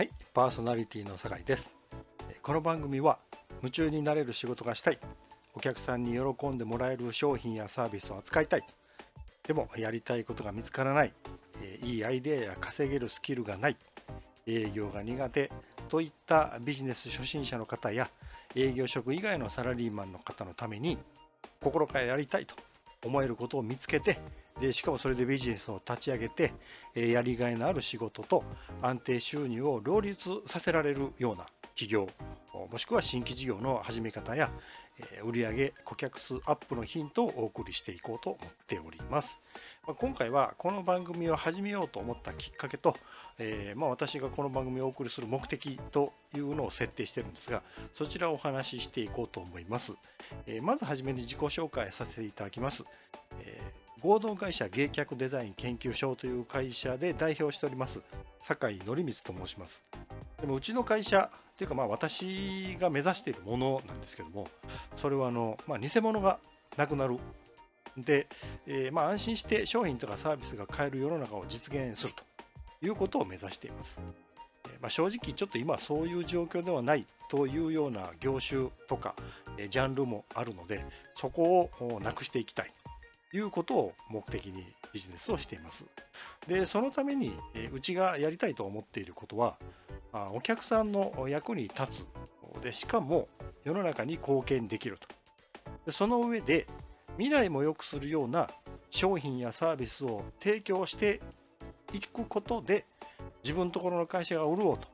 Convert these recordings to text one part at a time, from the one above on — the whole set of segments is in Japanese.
はい、パーソナリティの酒井です。この番組は夢中になれる仕事がしたい、お客さんに喜んでもらえる商品やサービスを扱いたい、でもやりたいことが見つからない、いいアイデアや稼げるスキルがない、営業が苦手といったビジネス初心者の方や営業職以外のサラリーマンの方のために心からやりたいと思えることを見つけてでしかもそれでビジネスを立ち上げてえやりがいのある仕事と安定収入を両立させられるような企業もしくは新規事業の始め方やえ売上顧客数アップのヒントをお送りしていこうと思っております。ま今回はこの番組を始めようと思ったきっかけと、えーまあ、私がこの番組をお送りする目的というのを設定してるんですがそちらをお話ししていこうと思います。えーまずはじめに自己紹介させていただきます。えー合同会社芸客デザイン研究所という会社で代表しております酒井則光と申します。でもうちの会社っていうかまあ私が目指しているものなんですけどもそれはあの、まあ、偽物がなくなる。で、えーまあ、安心して商品とかサービスが買える世の中を実現するということを目指しています。えーまあ、正直ちょっと今そういう状況ではないというような業種とかえージャンルもあるのでそこをなくしていきたい。いうことを目的にビジネスをしています。でそのためにえうちがやりたいと思っていることはあお客さんの役に立つ。でしかも世の中に貢献できると。でその上で未来も良くするような商品やサービスを提供していくことで自分のところの会社が潤うと。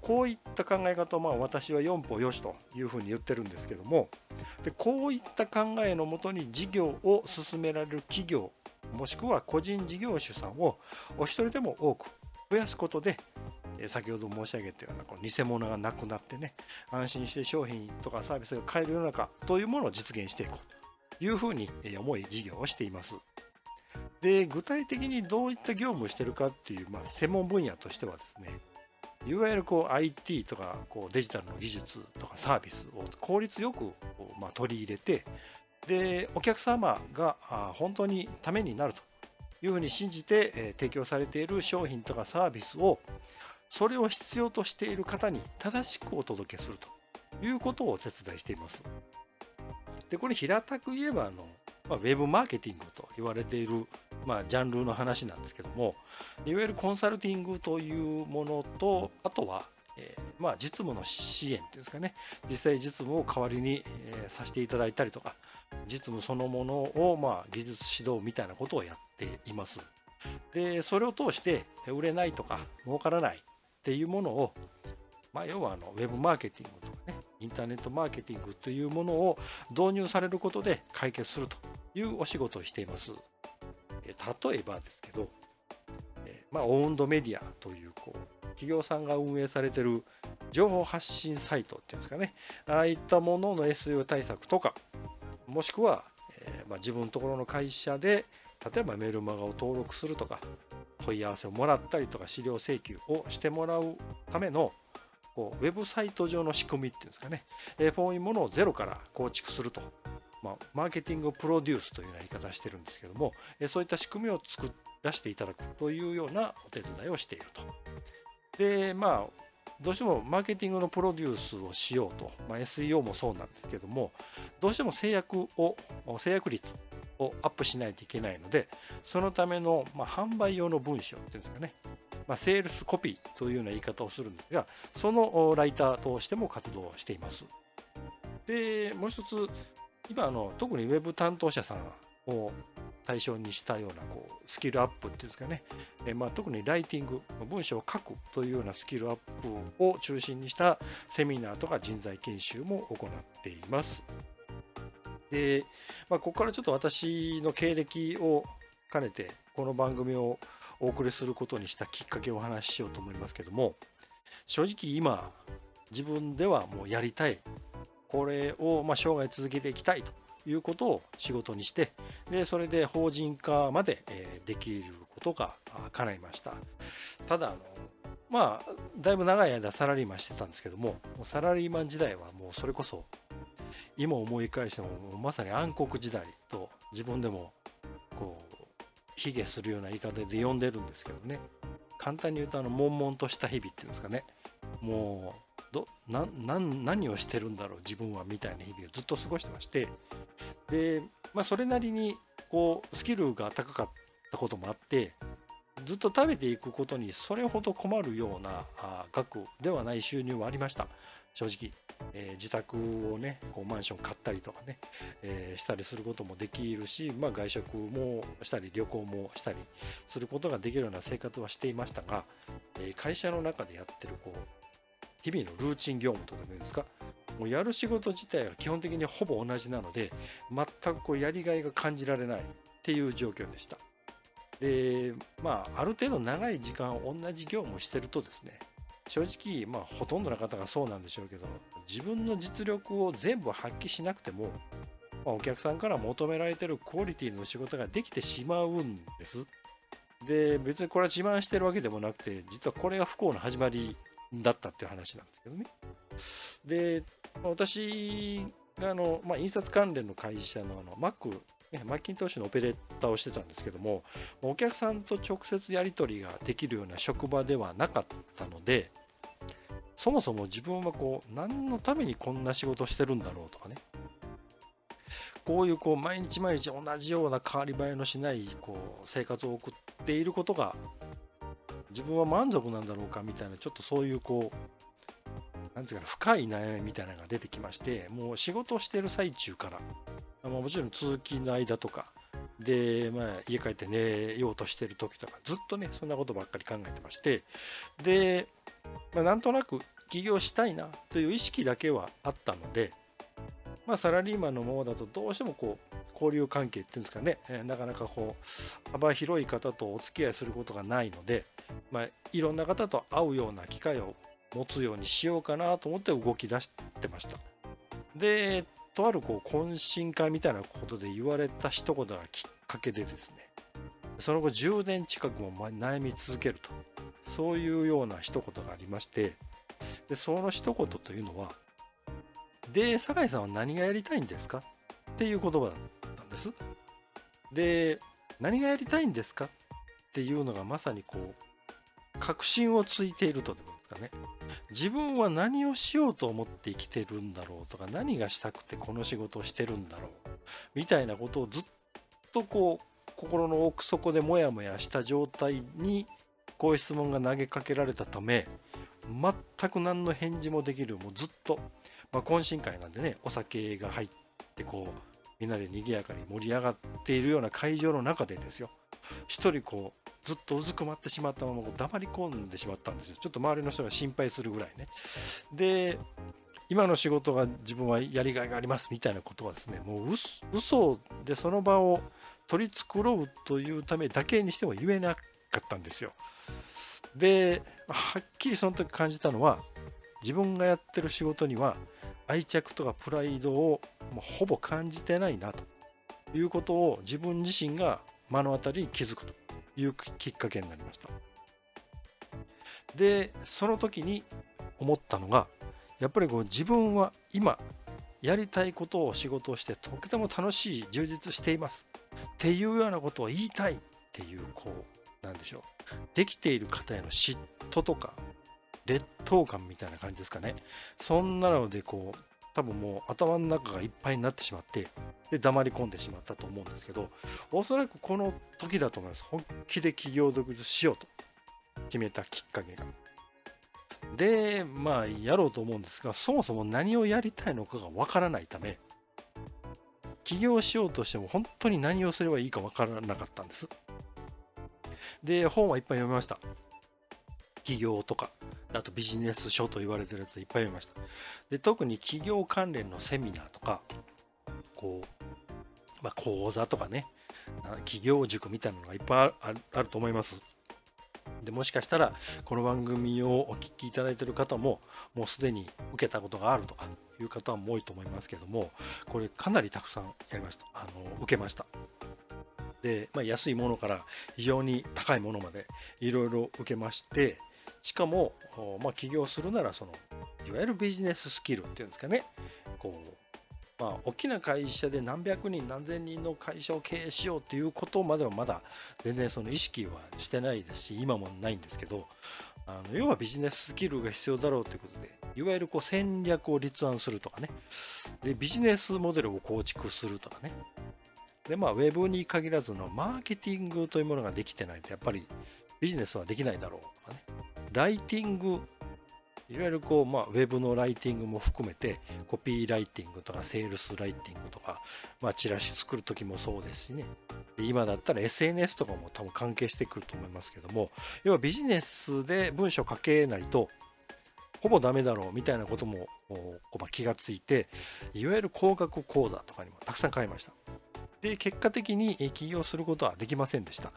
こういった考え方をまあ私は4歩よしというふうに言ってるんですけどもでこういった考えのもとに事業を進められる企業もしくは個人事業主さんをお一人でも多く増やすことでえ先ほど申し上げたようなこの偽物がなくなってね安心して商品とかサービスが買える世の中というものを実現していこうというふうにえー思い事業をしています。で具体的にどういった業務をしているかっていう、まあ、専門分野としてはですねいわゆるこう IT とかこうデジタルの技術とかサービスを効率よくまあ取り入れてでお客様が本当にためになるというふうに信じて、え提供されている商品とかサービスをそれを必要としている方に正しくお届けするということをお手伝いしています。でこれ平たく言えばあの、まあ、ウェブマーケティングと言われている、まあ、ジャンルの話なんですけどもいわゆるコンサルティングというものとあとは、まあ、実務の支援っていうんですかね実際実務を代わりに、えさせていただいたりとか実務そのものを、まあ、技術指導みたいなことをやっています。でそれを通して売れないとか儲からないっていうものを、まあ、要はあのウェブマーケティングとかねインターネットマーケティングというものを導入されることで解決するというお仕事をしています。え例えばですけど、まあ、オウンドメディアというこう企業さんが運営されてる情報発信サイトっていうんですかね。ああいったものの SEO 対策とかもしくは、えーまあ、自分のところの会社で例えばメルマガを登録するとか問い合わせをもらったりとか資料請求をしてもらうためのこうウェブサイト上の仕組みっていうんですかね、えーこういうものをゼロから構築すると、まあ、マーケティングプロデュースというような言い方してるんですけども、えーそういった仕組みを作らせていただくというようなお手伝いをしていると。でまあどうしてもマーケティングのプロデュースをしようと、まあ、SEO もそうなんですけどもどうしても制約を制約率をアップしないといけないのでそのための、まあ、販売用の文章っていうんですかね、まあ、セールスコピーというような言い方をするんですがそのライターとしても活動しています。でもう一つ今あの特にウェブ担当者さんを対象にしたようなこうスキルアップっていうんですかね、えまあ、特にライティング文章を書くというようなスキルアップを中心にしたセミナーとか人材研修も行っています。で、まあ、ここからちょっと私の経歴を兼ねてこの番組をお送りすることにしたきっかけをお話ししようと思いますけども正直今自分ではもうやりたい。これをま生涯続けていきたいと。いうことを仕事にしてでそれで法人化までえできることが叶いました。ただあのまあだいぶ長い間サラリーマンしてたんですけどももサラリーマン時代はもうそれこそ今思い返してもまさに暗黒時代と自分でもこう卑下するような言い方で呼んでるんですけどね。簡単に言うとあの悶々とした日々っていうんですかね。もうどな何をしてるんだろう自分はみたいな日々をずっと過ごしてまして。で、まあ、それなりにこうスキルが高かったこともあってずっと食べていくことにそれほど困るようなあ額ではない収入はありました。正直、えー、自宅をねこうマンション買ったりとかね、えー、したりすることもできるし、まあ、外食もしたり旅行もしたりすることができるような生活はしていましたが、えー、会社の中でやってるこう日々のルーチン業務とかもいうんですか？もうやる仕事自体は基本的にほぼ同じなので全くこうやりがいが感じられないっていう状況でしたでまあある程度長い時間同じ業務をしてるとですね正直、まあ、ほとんどの方がそうなんでしょうけど自分の実力を全部発揮しなくても、まあ、お客さんから求められてるクオリティの仕事ができてしまうんです。で別にこれは自慢してるわけでもなくて実はこれが不幸の始まりだったっていう話なんですけどね。で私があの、まあ、印刷関連の会社のあの Mac ね、マッキントッシュのオペレーターをしてたんですけどもお客さんと直接やり取りができるような職場ではなかったのでそもそも自分はこう何のためにこんな仕事してるんだろうとかねこういうこう毎日毎日同じような変わり映えのしないこう生活を送っていることが自分は満足なんだろうかみたいなちょっとそういうこうなんていうかな深い悩みみたいなのが出てきましてもう仕事をしてる最中からまあ、もちろん通勤の間とかで、まあ、家帰って寝ようとしてる時とかずっとねそんなことばっかり考えてましてで、まあ、なんとなく起業したいなという意識だけはあったので、まあ、サラリーマンのままだとどうしてもこう交流関係っていうんですかね、えなかなかこう幅広い方とお付き合いすることがないので、まあ、いろんな方と会うような機会を持つようにしようかなと思って動き出してました。でとあるこう懇親会みたいなことで言われた一言がきっかけでですねその後10年近くも悩み続けるとそういうような一言がありましてでその一言というのは「で酒井さんは何がやりたいんですか?」っていう言葉だったです。で何がやりたいんですかっていうのがまさにこう確信をついているとでもいいですかね自分は何をしようと思って生きてるんだろうとか何がしたくてこの仕事をしてるんだろうみたいなことをずっとこう心の奥底でモヤモヤした状態にこういう質問が投げかけられたため全く何の返事もできるもうずっと、まあ、懇親会なんでねお酒が入ってこうみんなで賑やかに盛り上がっているような会場の中でですよ。一人こうずっとうずくまってしまったままこう黙り込んでしまったんですよ。ちょっと周りの人が心配するぐらいね。で今の仕事が自分はやりがいがありますみたいなことはですねもう嘘でその場を取り繕うというためだけにしても言えなかったんですよ。ではっきりその時感じたのは自分がやってる仕事には愛着とかプライドをほぼ感じてないなということを自分自身が目の当たりに気づくというきっかけになりました。でその時に思ったのがやっぱりこう自分は今やりたいことを仕事をしてとても楽しい充実していますっていうようなことを言いたいっていうこうなんでしょう。できている方への嫉妬とか劣等感みたいな感じですかね。そんなのでこう多分もう頭の中がいっぱいになってしまってで黙り込んでしまったと思うんですけどおそらくこの時だと思います。本気で企業独立しようと決めたきっかけが。でまあやろうと思うんですがそもそも何をやりたいのかがわからないため起業しようとしても本当に何をすればいいかわからなかったんです。で本はいっぱい読みました。起業とか。あとビジネス書と言われてるやついっぱい読みました。で特に企業関連のセミナーとかこう、まあ、講座とかね企業塾みたいなのがいっぱいあると思います。でもしかしたらこの番組をお聞きいただいている方ももうすでに受けたことがあるとかいう方も多いと思いますけどもこれかなりたくさんやりました。あの受けました。で、まあ、安いものから非常に高いものまでいろいろ受けましてしかも、まあ、起業するならそのいわゆるビジネススキルっていうんですかね。こうまあ、大きな会社で何百人何千人の会社を経営しようっていうことまではまだ全然その意識はしてないですし今もないんですけどあの要はビジネススキルが必要だろうということでいわゆるこう戦略を立案するとかね。でビジネスモデルを構築するとかね。でまあウェブに限らずのマーケティングというものができてないとやっぱりビジネスはできないだろうとかね。ライティングいわゆるこう、まあ、ウェブのライティングも含めて、コピーライティングとか、セールスライティングとか、まあ、チラシ作るときもそうですしね、今だったら SNS とかも多分関係してくると思いますけども、要はビジネスで文章書けないと、ほぼダメだろうみたいなことも気がついて、いわゆる工学講座とかにもたくさん買いました。で、結果的に起業することはできませんでした。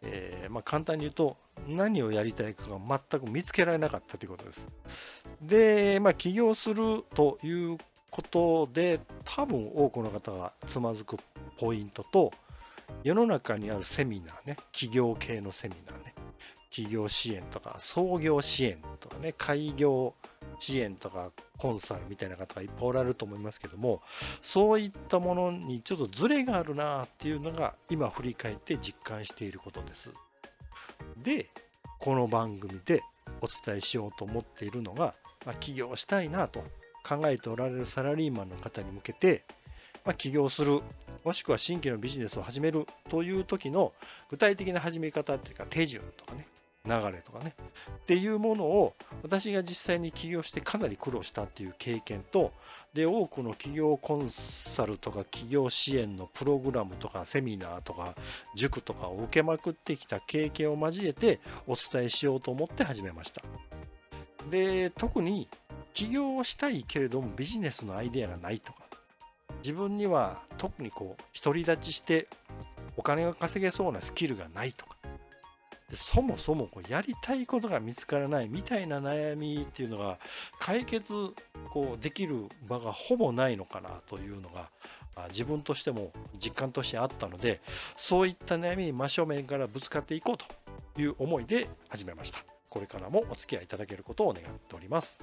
えー、まあ、簡単に言うと何をやりたいかが全く見つけられなかったということです。で、まあ、起業するということで多分多くの方がつまずくポイントと世の中にあるセミナーね企業系のセミナーね企業支援とか創業支援とかね開業支援とかコンサルみたいな方がいっぱいおられると思いますけどもそういったものにちょっとズレがあるなっていうのが今振り返って実感していることですでこの番組でお伝えしようと思っているのが、まあ、起業したいなと考えておられるサラリーマンの方に向けて、まあ、起業するもしくは新規のビジネスを始めるという時の具体的な始め方っていうか手順とかね流れとかねっていうものを私が実際に起業してかなり苦労したっていう経験とで多くの企業コンサルとか企業支援のプログラムとかセミナーとか塾とかを受けまくってきた経験を交えてお伝えしようと思って始めました。で特に起業をしたいけれどもビジネスのアイデアがないとか自分には特にこう独り立ちしてお金が稼げそうなスキルがないとかでそもそもこうやりたいことが見つからないみたいな悩みっていうのが解決こうできる場がほぼないのかなというのが自分としても実感としてあったのでそういった悩みに真正面からぶつかっていこうという思いで始めました。これからもお付き合いいただけることを願っております。